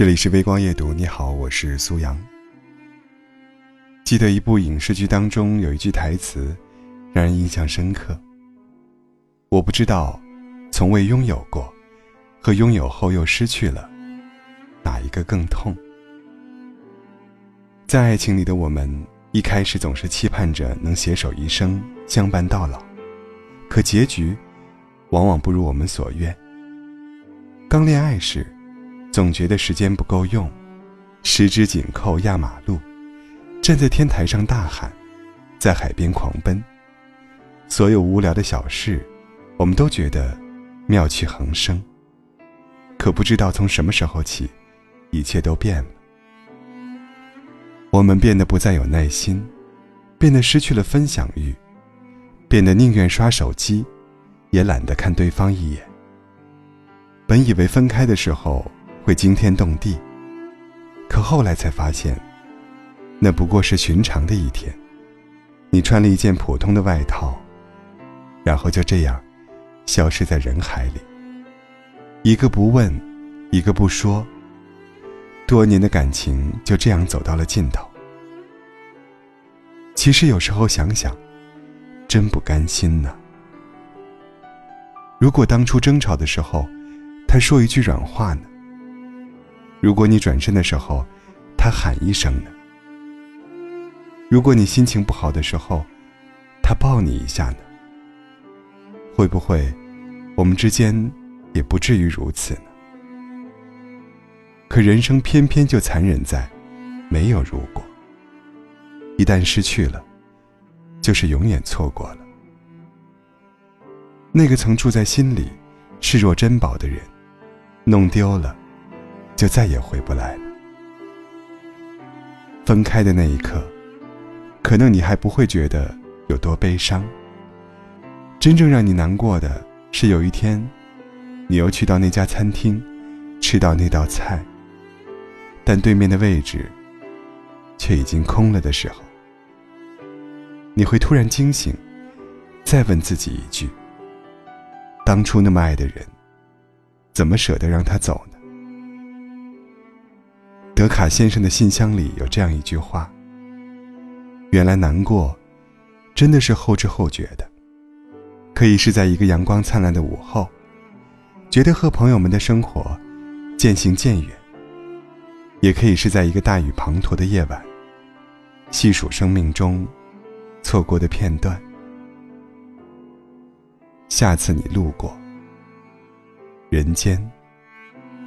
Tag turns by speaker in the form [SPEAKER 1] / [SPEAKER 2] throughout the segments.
[SPEAKER 1] 这里是微光夜读，你好，我是苏阳。记得一部影视剧当中有一句台词，让人印象深刻。我不知道，从未拥有过，和拥有后又失去了，哪一个更痛？在爱情里的我们，一开始总是期盼着能携手一生，相伴到老，可结局，往往不如我们所愿。刚恋爱时。总觉得时间不够用，十指紧扣压马路，站在天台上大喊，在海边狂奔。所有无聊的小事，我们都觉得妙趣横生。可不知道从什么时候起，一切都变了。我们变得不再有耐心，变得失去了分享欲，变得宁愿刷手机，也懒得看对方一眼。本以为分开的时候。会惊天动地，可后来才发现，那不过是寻常的一天。你穿了一件普通的外套，然后就这样消失在人海里。一个不问，一个不说，多年的感情就这样走到了尽头。其实有时候想想，真不甘心呢。如果当初争吵的时候，他说一句软话呢？如果你转身的时候，他喊一声呢？如果你心情不好的时候，他抱你一下呢？会不会，我们之间也不至于如此呢？可人生偏偏就残忍在，没有如果。一旦失去了，就是永远错过了。那个曾住在心里、视若珍宝的人，弄丢了。就再也回不来了。分开的那一刻，可能你还不会觉得有多悲伤。真正让你难过的是，有一天，你又去到那家餐厅，吃到那道菜，但对面的位置却已经空了的时候，你会突然惊醒，再问自己一句：当初那么爱的人，怎么舍得让他走呢？德卡先生的信箱里有这样一句话：“原来难过，真的是后知后觉的。可以是在一个阳光灿烂的午后，觉得和朋友们的生活渐行渐远；也可以是在一个大雨滂沱的夜晚，细数生命中错过的片段。下次你路过，人间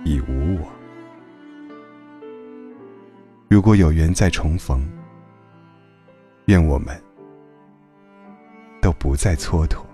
[SPEAKER 1] 已无我。”如果有缘再重逢，愿我们都不再蹉跎。